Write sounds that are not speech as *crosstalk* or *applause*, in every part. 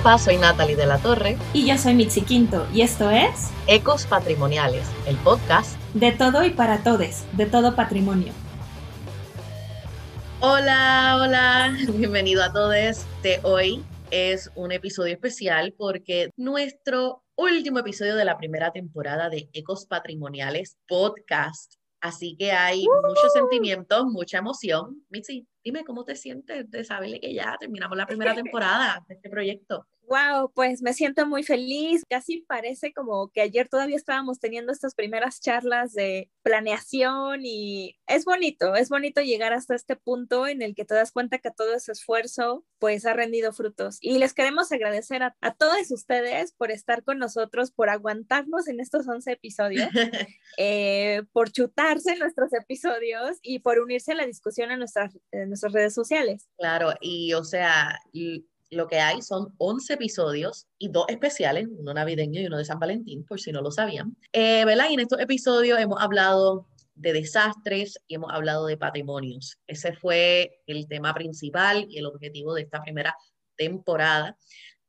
Soy Natalie de la Torre. Y yo soy Mitzi Quinto, y esto es Ecos Patrimoniales, el podcast de todo y para todos, de todo patrimonio. Hola, hola, bienvenido a todos. De hoy es un episodio especial porque nuestro último episodio de la primera temporada de Ecos Patrimoniales Podcast. Así que hay muchos sentimientos, mucha emoción. Mitzi, dime cómo te sientes de saberle que ya terminamos la primera temporada de este proyecto. Wow, pues me siento muy feliz. Casi parece como que ayer todavía estábamos teniendo estas primeras charlas de planeación y es bonito, es bonito llegar hasta este punto en el que te das cuenta que todo ese esfuerzo pues ha rendido frutos. Y les queremos agradecer a, todos ustedes por estar con nosotros, por aguantarnos en estos 11 episodios, *laughs* eh, por chutarse nuestros episodios y por unirse a la discusión en nuestras, en nuestras redes sociales. Claro, y o sea, lo que hay son 11 episodios y dos especiales, uno navideño y uno de San Valentín, por si no lo sabían. Eh, ¿verdad? Y en estos episodios hemos hablado de desastres y hemos hablado de patrimonios. Ese fue el tema principal y el objetivo de esta primera temporada.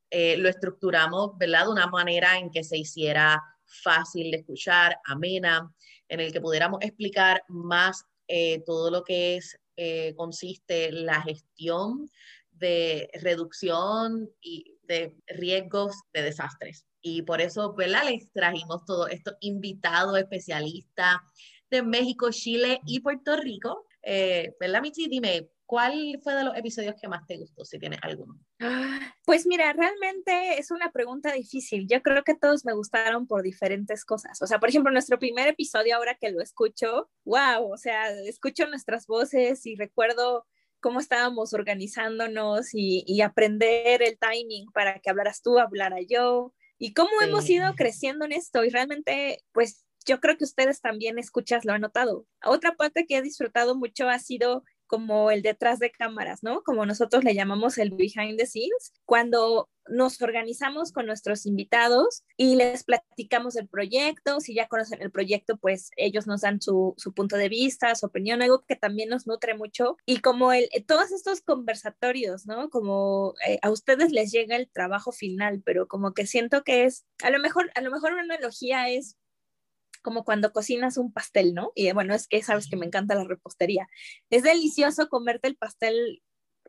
Eh, lo estructuramos, ¿verdad? De una manera en que se hiciera fácil de escuchar, amena, en el que pudiéramos explicar más eh, todo lo que es, eh, consiste la gestión de reducción y de riesgos de desastres. Y por eso, ¿verdad? Les trajimos todos estos invitados especialistas de México, Chile y Puerto Rico. Eh, ¿Verdad, Michi? Dime, ¿cuál fue de los episodios que más te gustó, si tienes alguno? Ah, pues mira, realmente es una pregunta difícil. Yo creo que todos me gustaron por diferentes cosas. O sea, por ejemplo, nuestro primer episodio, ahora que lo escucho, wow, o sea, escucho nuestras voces y recuerdo cómo estábamos organizándonos y, aprender el timing para que hablaras tú, hablara yo, y cómo hemos ido creciendo en esto. Y realmente, pues yo creo que ustedes también escuchas, lo han notado. Otra parte que he disfrutado mucho ha sido como el detrás de cámaras, ¿no? Como nosotros le llamamos el behind the scenes, cuando nos organizamos con nuestros invitados y les platicamos el proyecto, si ya conocen el proyecto, pues ellos nos dan su, punto de vista, su opinión, algo que también nos nutre mucho. Y como el, todos estos conversatorios, ¿no? Como eh, a ustedes les llega el trabajo final, pero como que siento que es, a lo mejor, a lo mejor una analogía es como cuando cocinas un pastel, ¿no? Y bueno, es que sabes que me encanta la repostería. Es delicioso comerte el pastel,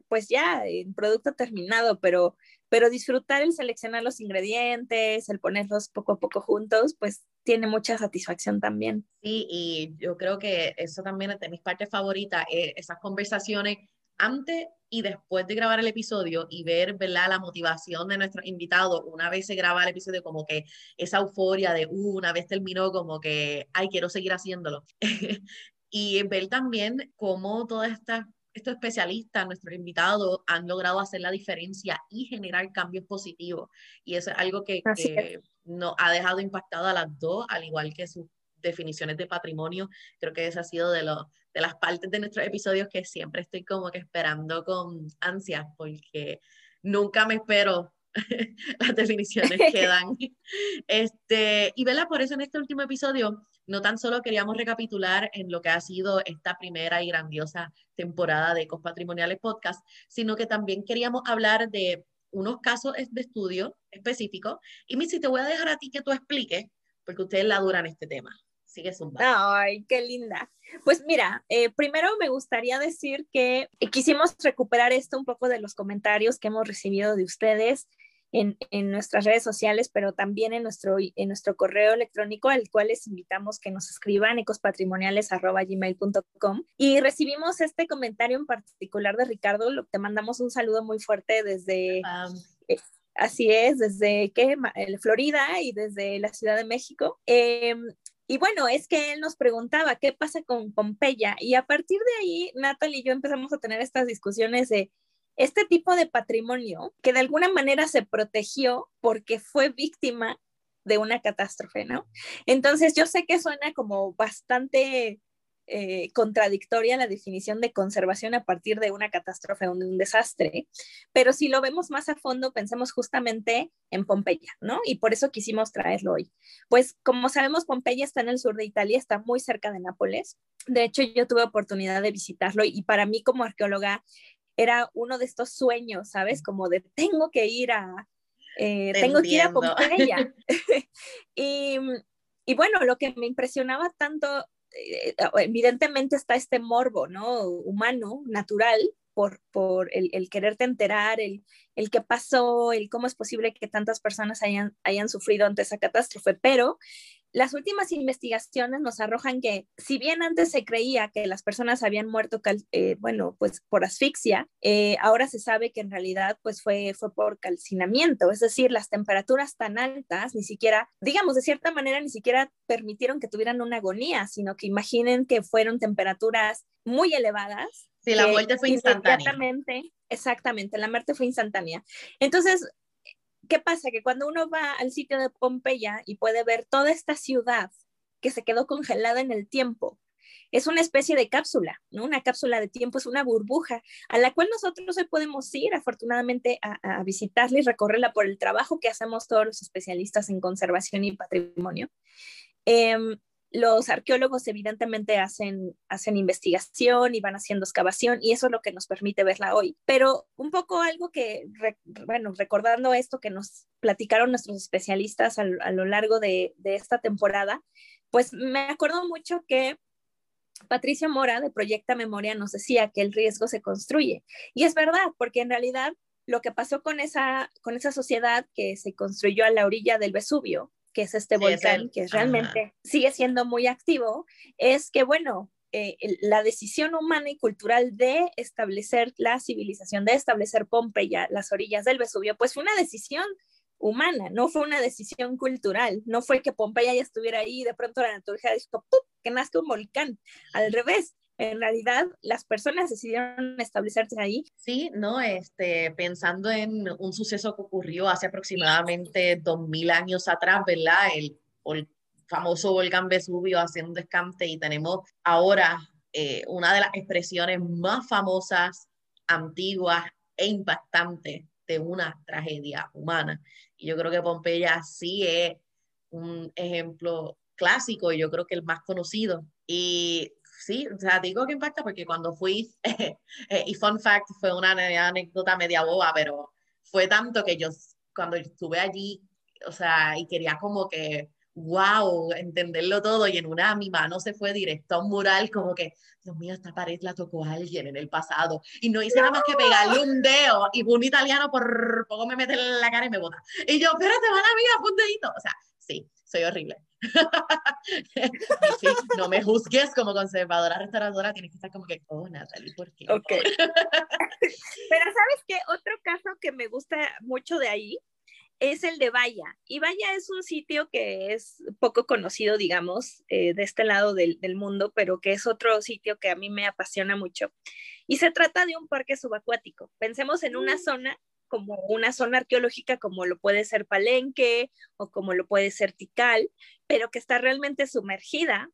pues ya, en producto terminado, pero, pero disfrutar el seleccionar los ingredientes, el ponerlos poco a poco juntos, pues tiene mucha satisfacción también. Sí, y yo creo que eso también es de mis partes favoritas, eh, esas conversaciones antes y después de grabar el episodio y ver ¿verdad? la motivación de nuestros invitados, una vez se graba el episodio, como que esa euforia de uh, una vez terminó, como que, ay, quiero seguir haciéndolo. *laughs* y ver también cómo todas estas estos especialistas, nuestros invitados, han logrado hacer la diferencia y generar cambios positivos. Y eso es algo que, que nos ha dejado impactado a las dos, al igual que sus definiciones de patrimonio. Creo que esa ha sido de, lo, de las partes de nuestros episodios que siempre estoy como que esperando con ansias, porque nunca me espero *laughs* las definiciones que *laughs* dan. Este, y vela, por eso en este último episodio no tan solo queríamos recapitular en lo que ha sido esta primera y grandiosa temporada de Ecos Patrimoniales Podcast, sino que también queríamos hablar de unos casos de estudio específicos. Y Missy, te voy a dejar a ti que tú expliques, porque ustedes la duran este tema. Sigue Ay, qué linda. Pues mira, eh, primero me gustaría decir que quisimos recuperar esto un poco de los comentarios que hemos recibido de ustedes en, en, nuestras redes sociales, pero también en nuestro, en nuestro correo electrónico, al cual les invitamos que nos escriban ecospatrimoniales.gmail.com. Y recibimos este comentario en particular de Ricardo, lo, te mandamos un saludo muy fuerte desde... Eh, así es, desde ¿qué? Florida y desde la Ciudad de México. Eh, y bueno, es que él nos preguntaba qué pasa con Pompeya y a partir de ahí Natalie y yo empezamos a tener estas discusiones de este tipo de patrimonio que de alguna manera se protegió porque fue víctima de una catástrofe, ¿no? Entonces yo sé que suena como bastante eh, contradictoria la definición de conservación a partir de una catástrofe o de un desastre, pero si lo vemos más a fondo, pensemos justamente en Pompeya, ¿no? Y por eso quisimos traerlo hoy. Pues como sabemos, Pompeya está en el sur de Italia, está muy cerca de Nápoles. De hecho, yo tuve oportunidad de visitarlo y para mí como arqueóloga era uno de estos sueños, ¿sabes? Como de tengo que ir a, Eh, tengo que ir a Pompeya. *laughs* *laughs* y, y bueno, lo que me impresionaba tanto, evidentemente está este morbo, ¿no? Humano, natural, por, por el, el, quererte enterar, el, el qué pasó, el cómo es posible que tantas personas hayan, hayan sufrido ante esa catástrofe, pero las últimas investigaciones nos arrojan que si bien antes se creía que las personas habían muerto, eh, bueno, pues por asfixia, eh, ahora se sabe que en realidad pues fue, fue por calcinamiento, es decir, las temperaturas tan altas ni siquiera, digamos, de cierta manera ni siquiera permitieron que tuvieran una agonía, sino que imaginen que fueron temperaturas muy elevadas. Sí, la muerte fue instantánea. Exactamente, la muerte fue instantánea. Entonces, ¿qué pasa? Que cuando uno va al sitio de Pompeya y puede ver toda esta ciudad que se quedó congelada en el tiempo, es una especie de cápsula, ¿no? Una cápsula de tiempo, es una burbuja a la cual nosotros hoy podemos ir afortunadamente a, visitarla y recorrerla por el trabajo que hacemos todos los especialistas en conservación y patrimonio. Em, los arqueólogos evidentemente hacen, hacen investigación y van haciendo excavación y eso es lo que nos permite verla hoy. Pero un poco algo que, bueno, recordando esto que nos platicaron nuestros especialistas a, lo largo de, de, esta temporada, pues me acuerdo mucho que Patricia Mora de Proyecta Memoria nos decía que el riesgo se construye. Y es verdad, porque en realidad lo que pasó con esa, con esa sociedad que se construyó a la orilla del Vesubio, que es este volcán, que realmente sigue siendo muy activo, es que, bueno, eh, la decisión humana y cultural de establecer la civilización, de establecer Pompeya, las orillas del Vesubio, pues fue una decisión humana, no fue una decisión cultural, no fue que Pompeya ya estuviera ahí y de pronto la naturaleza dijo, que nazca un volcán, al revés, en realidad las personas decidieron establecerse ahí. Sí, no, este, pensando en un suceso que ocurrió hace aproximadamente 2000 años atrás, ¿verdad? El, el famoso volcán Vesubio haciendo descante y tenemos ahora eh, una de las expresiones más famosas, antiguas e impactantes de una tragedia humana. Y yo creo que Pompeya sí es un ejemplo clásico, y yo creo que el más conocido. Y sí, o sea, digo que impacta porque cuando fui, *laughs* eh, y fun fact, fue una anécdota media boba, pero fue tanto que yo cuando estuve allí, o sea, y quería como que, wow, entenderlo todo, y en una mi mano se fue directo a un mural, como que, Dios mío, esta pared la tocó alguien en el pasado, y no hice nada más que pegarle un dedo, y un italiano por poco me mete en la cara y me bota. Y yo, espérate, van a mí, un dedito. O sea, sí, soy horrible. *laughs* no me juzgues como conservadora restauradora, tienes que estar como que, oh, Natalie, ¿por qué? Ok. *laughs* Pero ¿sabes qué? Otro caso que me gusta mucho de ahí es el de Vaya. Y Vaya es un sitio que es poco conocido, digamos, eh, de este lado del, del, mundo, pero que es otro sitio que a mí me apasiona mucho. Y se trata de un parque subacuático. Pensemos en una mm. zona como una zona arqueológica como lo puede ser Palenque o como lo puede ser Tikal, pero que está realmente sumergida,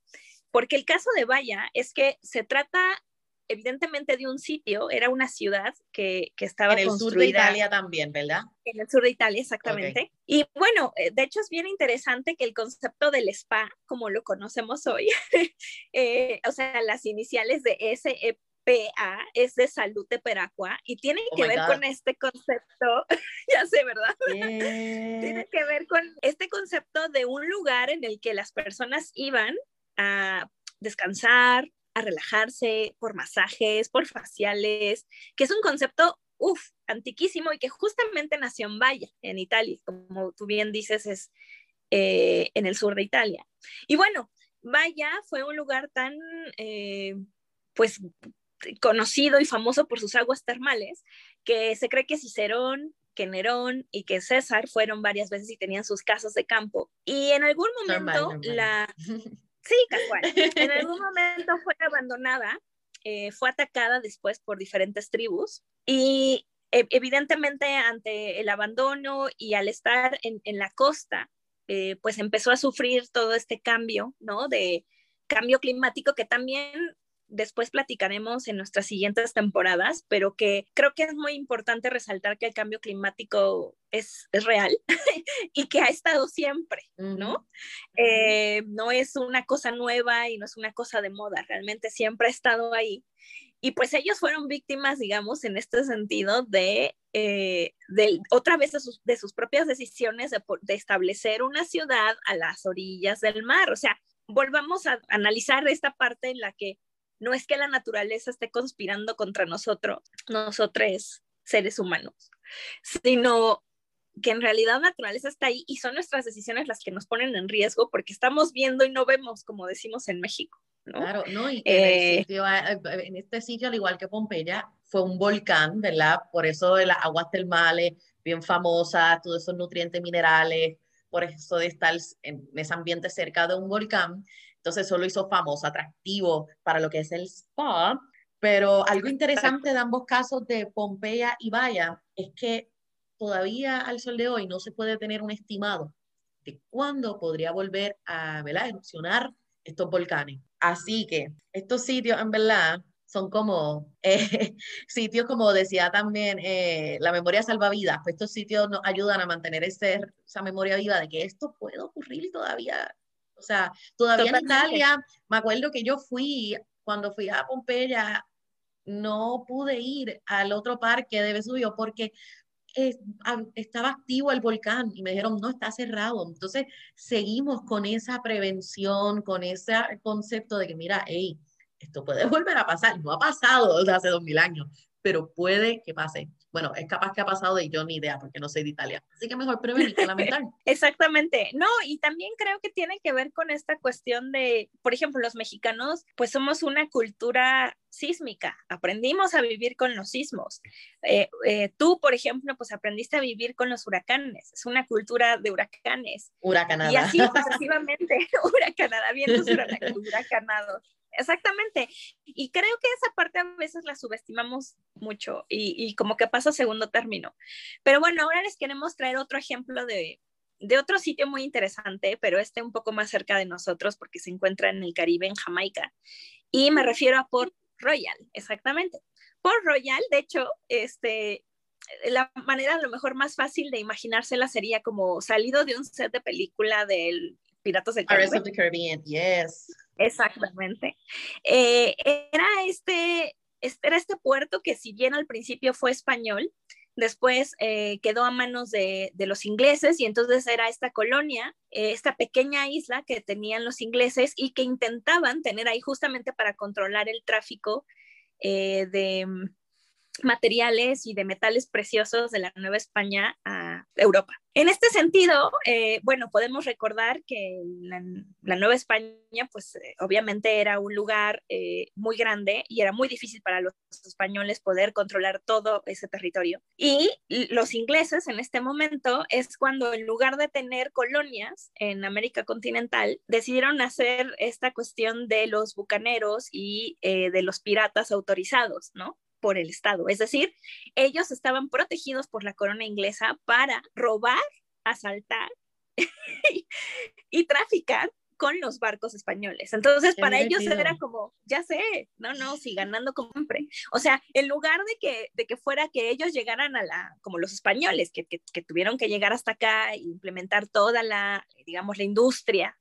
porque el caso de Vaya es que se trata evidentemente de un sitio, era una ciudad que, que estaba en el sur de Italia también, ¿verdad? En el sur de Italia, exactamente. Y bueno, eh, de hecho es bien interesante que el concepto del spa, como lo conocemos hoy, *laughs* eh, o sea, las iniciales de SEP PA es de salud de Peracua y tiene oh que ver con este concepto, *laughs* ya sé, ¿verdad? tiene que ver con este concepto de un lugar en el que las personas iban a descansar, a relajarse por masajes, por faciales, que es un concepto, uff, antiquísimo y que justamente nació en Valle, en Italia, como tú bien dices, es eh, en el sur de Italia. Y bueno, Vaya fue un lugar tan, eh, pues, conocido y famoso por sus aguas termales, que se cree que Cicerón, que Nerón y que César fueron varias veces y tenían sus casas de campo. Y en algún momento la... *laughs* Sí, casual. En algún momento fue abandonada, eh, fue atacada después por diferentes tribus y e, evidentemente ante el abandono y al estar en, en la costa, eh, pues empezó a sufrir todo este cambio, ¿no? De cambio climático que también después platicaremos en nuestras siguientes temporadas, pero que creo que es muy importante resaltar que el cambio climático es, real *laughs* y que ha estado siempre, ¿no? Eh, no es una cosa nueva y no es una cosa de moda, realmente siempre ha estado ahí. Y pues ellos fueron víctimas, digamos, en este sentido de, eh, de otra vez de sus, de sus propias decisiones de, de, establecer una ciudad a las orillas del mar. O sea, volvamos a analizar esta parte en la que no es que la naturaleza esté conspirando contra nosotros, nosotros seres humanos, sino que en realidad la naturaleza está ahí y son nuestras decisiones las que nos ponen en riesgo porque estamos viendo y no vemos, como decimos en México. ¿no? Claro, no, y eh, en, este sitio, al igual que Pompeya, fue un volcán, ¿verdad? Por eso las aguas termales, bien famosas, todos esos nutrientes minerales, por eso de estar en ese ambiente cerca de un volcán. Entonces eso lo hizo famoso, atractivo para lo que es el spa. Pero algo interesante de ambos casos de Pompeya y Vaya es que todavía al sol de hoy no se puede tener un estimado de cuándo podría volver a ¿verdad? erupcionar estos volcanes. Así que estos sitios, en verdad, son como *laughs* eh, sitios, como decía también, eh, la memoria salvavidas, pues estos sitios nos ayudan a mantener ese, esa memoria viva de que esto puede ocurrir todavía. O sea, todavía en Italia, me acuerdo que yo fui, cuando fui a Pompeya, no pude ir al otro parque de Vesubio porque estaba activo el volcán y me dijeron, no, está cerrado. Entonces, seguimos con esa prevención, con ese concepto de que, mira, hey, esto puede *laughs* volver a pasar. No ha pasado desde hace dos mil años, pero puede que pase. Bueno, es capaz que ha pasado y yo ni idea porque no soy de Italia. Así que mejor prevenir que lamentar. *laughs* Exactamente. No, y también creo que tiene que ver con esta cuestión de, por ejemplo, los mexicanos, pues somos una cultura sísmica, aprendimos a vivir con los sismos. Eh, eh, tú, por ejemplo, pues aprendiste a vivir con los huracanes, es una cultura de huracanes. Huracanada. Y así sucesivamente, *laughs* huracanada, vientos *laughs* huracanados. Exactamente. Y creo que esa parte a veces la subestimamos mucho y, como que pasa segundo término. Pero bueno, ahora les queremos traer otro ejemplo de, de otro sitio muy interesante, pero este un poco más cerca de nosotros porque se encuentra en el Caribe, en Jamaica. Y me refiero a Port Royal, exactamente. Port Royal, de hecho, este, la manera a lo mejor más fácil de imaginársela sería como salido de un set de película del Piratas del Caribe. of the Caribbean, yes. Exactamente. Eh, era, este, este, era este puerto que si bien al principio fue español, después eh, quedó a manos de, de, los ingleses y entonces era esta colonia, eh, esta pequeña isla que tenían los ingleses y que intentaban tener ahí justamente para controlar el tráfico de, materiales y de metales preciosos de la Nueva España a Europa. En este sentido, eh, bueno, podemos recordar que la, Nueva España, pues eh, obviamente era un lugar eh, muy grande y era muy difícil para los españoles poder controlar todo ese territorio. Y los ingleses en este momento es cuando en lugar de tener colonias en América continental, decidieron hacer esta cuestión de los bucaneros y de los piratas autorizados, ¿no? Por el Estado. Es decir, ellos estaban protegidos por la corona inglesa para robar, asaltar *laughs* y traficar con los barcos españoles. Entonces, para ellos era como, ya sé, no, no, sí, ganando como siempre. O sea, en lugar de que, de que fuera que ellos llegaran a la, como los españoles, que, que, que tuvieron que llegar hasta acá e implementar toda la, digamos, la industria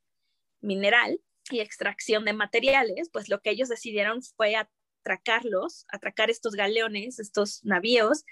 mineral y extracción de materiales, pues lo que ellos decidieron fue a atracarlos, atracar estos galeones, estos navíos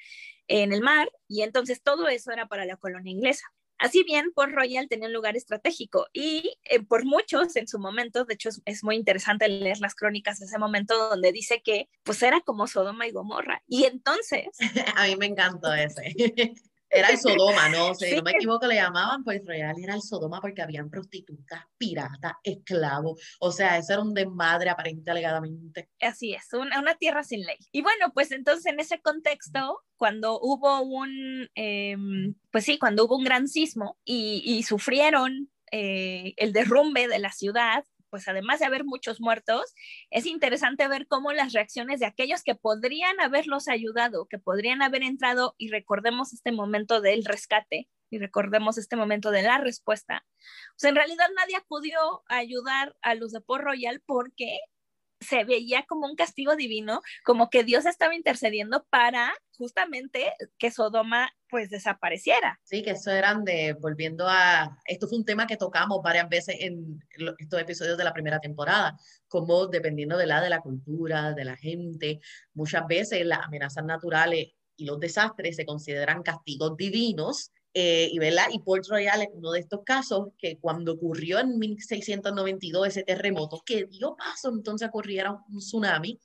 en el mar, y entonces todo eso era para la colonia inglesa. Así bien, Port Royal tenía un lugar estratégico y eh, por muchos en su momento, de hecho es, muy interesante leer las crónicas de ese momento donde dice que pues era como Sodoma y Gomorra. Y entonces... *laughs* A mí me encantó ese. *laughs* Era el Sodoma, ¿no? O sea, no me equivoco, le llamaban pues real, era el Sodoma porque habían prostitutas, piratas, esclavos. O sea, eso era un desmadre aparente alegadamente. Así es, una, una tierra sin ley. Y bueno, pues entonces en ese contexto, cuando hubo un, eh, pues sí, cuando hubo un gran sismo y, y sufrieron eh, el derrumbe de la ciudad, pues además de haber muchos muertos, es interesante ver cómo las reacciones de aquellos que podrían haberlos ayudado, que podrían haber entrado, y recordemos este momento del rescate, y recordemos este momento de la respuesta, pues en realidad nadie acudió a ayudar a los de Port Royal porque se veía como un castigo divino, como que Dios estaba intercediendo para justamente que Sodoma pues desapareciera. Sí, que eso eran de, volviendo a, esto fue un tema que tocamos varias veces en estos episodios de la primera temporada, como dependiendo de la de la cultura, de la gente, muchas veces las amenazas naturales y los desastres se consideran castigos divinos eh, y, ¿verdad? y Port Royal es uno de estos casos que cuando ocurrió en 1692 ese terremoto, que dio paso entonces ocurriera un tsunami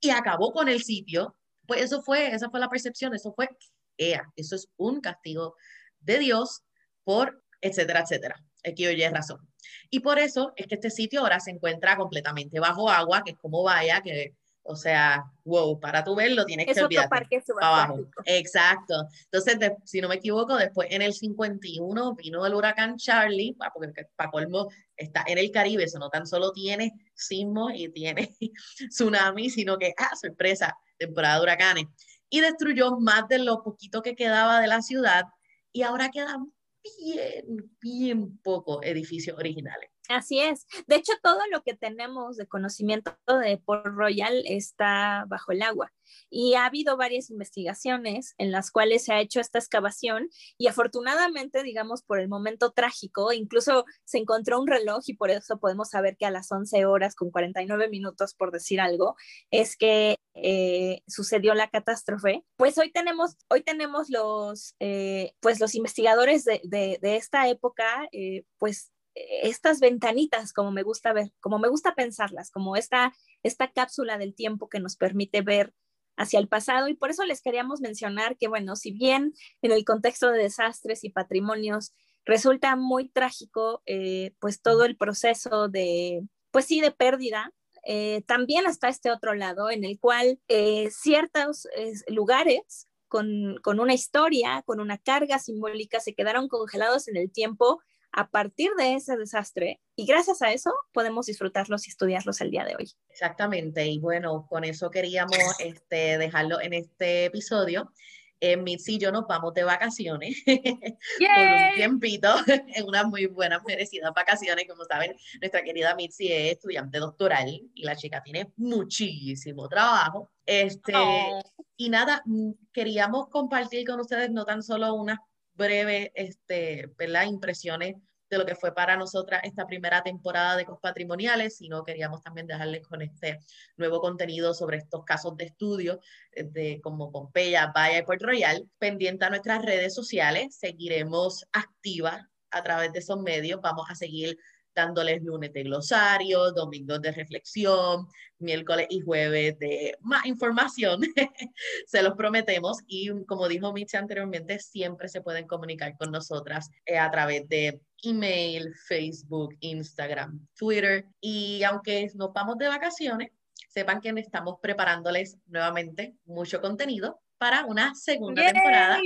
y acabó con el sitio, pues eso fue, esa fue la percepción, eso fue, ea, eso es un castigo de Dios por, etcétera, etcétera. Aquí oye razón. Y por eso es que este sitio ahora se encuentra completamente bajo agua, que es como vaya, que o sea, wow, para tú verlo tienes que parque abajo. Exacto. Entonces, si no me equivoco, después en el 51 vino el huracán Charlie, porque para colmo está en el Caribe, eso no tan solo tiene sismos y tiene *laughs* tsunami, sino que, ah, sorpresa, temporada de huracanes. Y destruyó más de lo poquito que quedaba de la ciudad y ahora quedan bien, bien pocos edificios originales. Así es. De hecho, todo lo que tenemos de conocimiento de Port Royal está bajo el agua. Y ha habido varias investigaciones en las cuales se ha hecho esta excavación y afortunadamente, digamos, por el momento trágico, incluso se encontró un reloj y por eso podemos saber que a las 11 horas con 49 minutos, por decir algo, es que eh, sucedió la catástrofe. Pues hoy tenemos, hoy tenemos los, eh, pues los investigadores de, de, esta época, eh, pues estas ventanitas, como me gusta ver, como me gusta pensarlas, como esta, esta cápsula del tiempo que nos permite ver hacia el pasado. Y por eso les queríamos mencionar que, bueno, si bien en el contexto de desastres y patrimonios resulta muy trágico, eh, pues todo el proceso de, pues sí, de pérdida, eh, también está este otro lado en el cual eh, ciertos lugares con, con, una historia, con una carga simbólica, se quedaron congelados en el tiempo a partir de ese desastre y gracias a eso podemos disfrutarlos y estudiarlos el día de hoy. Exactamente, y bueno, con eso queríamos este, dejarlo en este episodio. Eh, Mitzi y yo nos vamos de vacaciones *laughs* por un tiempito, *laughs* en unas muy buenas, merecidas vacaciones. Como saben, nuestra querida Mitzi es estudiante doctoral y la chica tiene muchísimo trabajo. Este, oh. Y nada, mm, queríamos compartir con ustedes no tan solo unas breve este, impresiones de lo que fue para nosotras esta primera temporada de Patrimoniales, sino queríamos también dejarles con este nuevo contenido sobre estos casos de estudio eh, de como Pompeya, Bahía y Puerto Royal, pendiente a nuestras redes sociales, seguiremos activas a través de esos medios, vamos a seguir dándoles lunes de glosario, domingos de reflexión, miércoles y jueves de más información, *laughs* se los prometemos. Y como dijo Micha anteriormente, siempre se pueden comunicar con nosotras eh, a través de email, Facebook, Instagram, Twitter. Y aunque nos vamos de vacaciones, sepan que estamos preparándoles nuevamente mucho contenido para una segunda temporada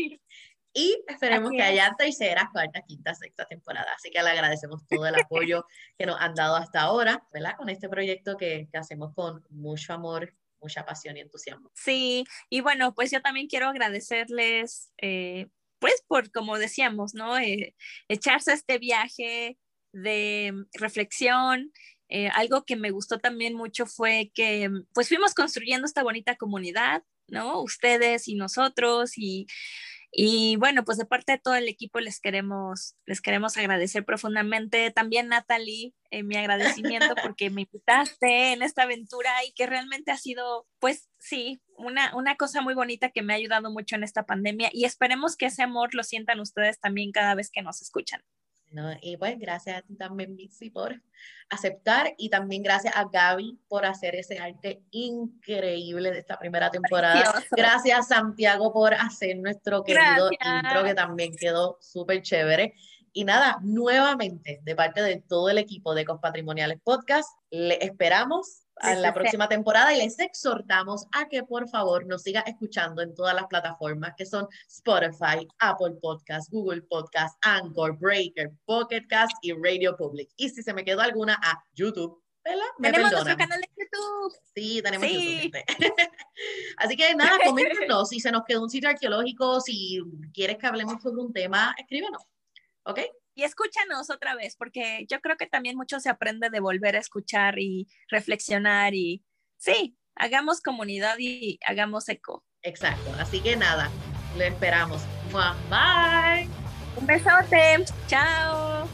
y esperemos que haya tercera, cuarta, quinta, sexta temporada. Así que le agradecemos todo el apoyo que nos han dado hasta ahora, ¿verdad? Con este proyecto que, que hacemos con mucho amor, mucha pasión y entusiasmo. Sí, y bueno, pues yo también quiero agradecerles, eh, pues por, como decíamos, ¿no? Eh, echarse este viaje de reflexión. Eh, algo que me gustó también mucho fue que pues fuimos construyendo esta bonita comunidad, ¿no? Ustedes y nosotros y y bueno, pues de parte de todo el equipo les queremos, les queremos agradecer profundamente. También Natalie, eh, mi agradecimiento *laughs* porque me invitaste en esta aventura y que realmente ha sido, pues sí, una, una cosa muy bonita que me ha ayudado mucho en esta pandemia y esperemos que ese amor lo sientan ustedes también cada vez que nos escuchan. Y pues gracias a ti también, Mitzi, por aceptar y también gracias a Gaby por hacer ese arte increíble de esta primera temporada. Gracias, Santiago, por hacer nuestro querido intro que también quedó súper chévere. Y nada, nuevamente, de parte de todo el equipo de Patrimoniales Podcast, le esperamos en la próxima temporada y les exhortamos a que por favor nos siga escuchando en todas las plataformas que son Spotify, Apple Podcast, Google Podcast, Anchor, Breaker, Pocket Cast y Radio Public. Y si se me quedó alguna, a YouTube. ¿verdad? tenemos nuestro canal de YouTube. Sí, tenemos YouTube. *laughs* Así que nada, coméntenos *laughs* si se nos quedó un sitio arqueológico, si quieres que hablemos sobre un tema, escríbenos. ¿Ok? y escúchanos otra vez, porque yo creo que también mucho se aprende de volver a escuchar y reflexionar y sí, hagamos comunidad y hagamos eco. Exacto, así que nada, lo esperamos. Bye. Un besote, chao.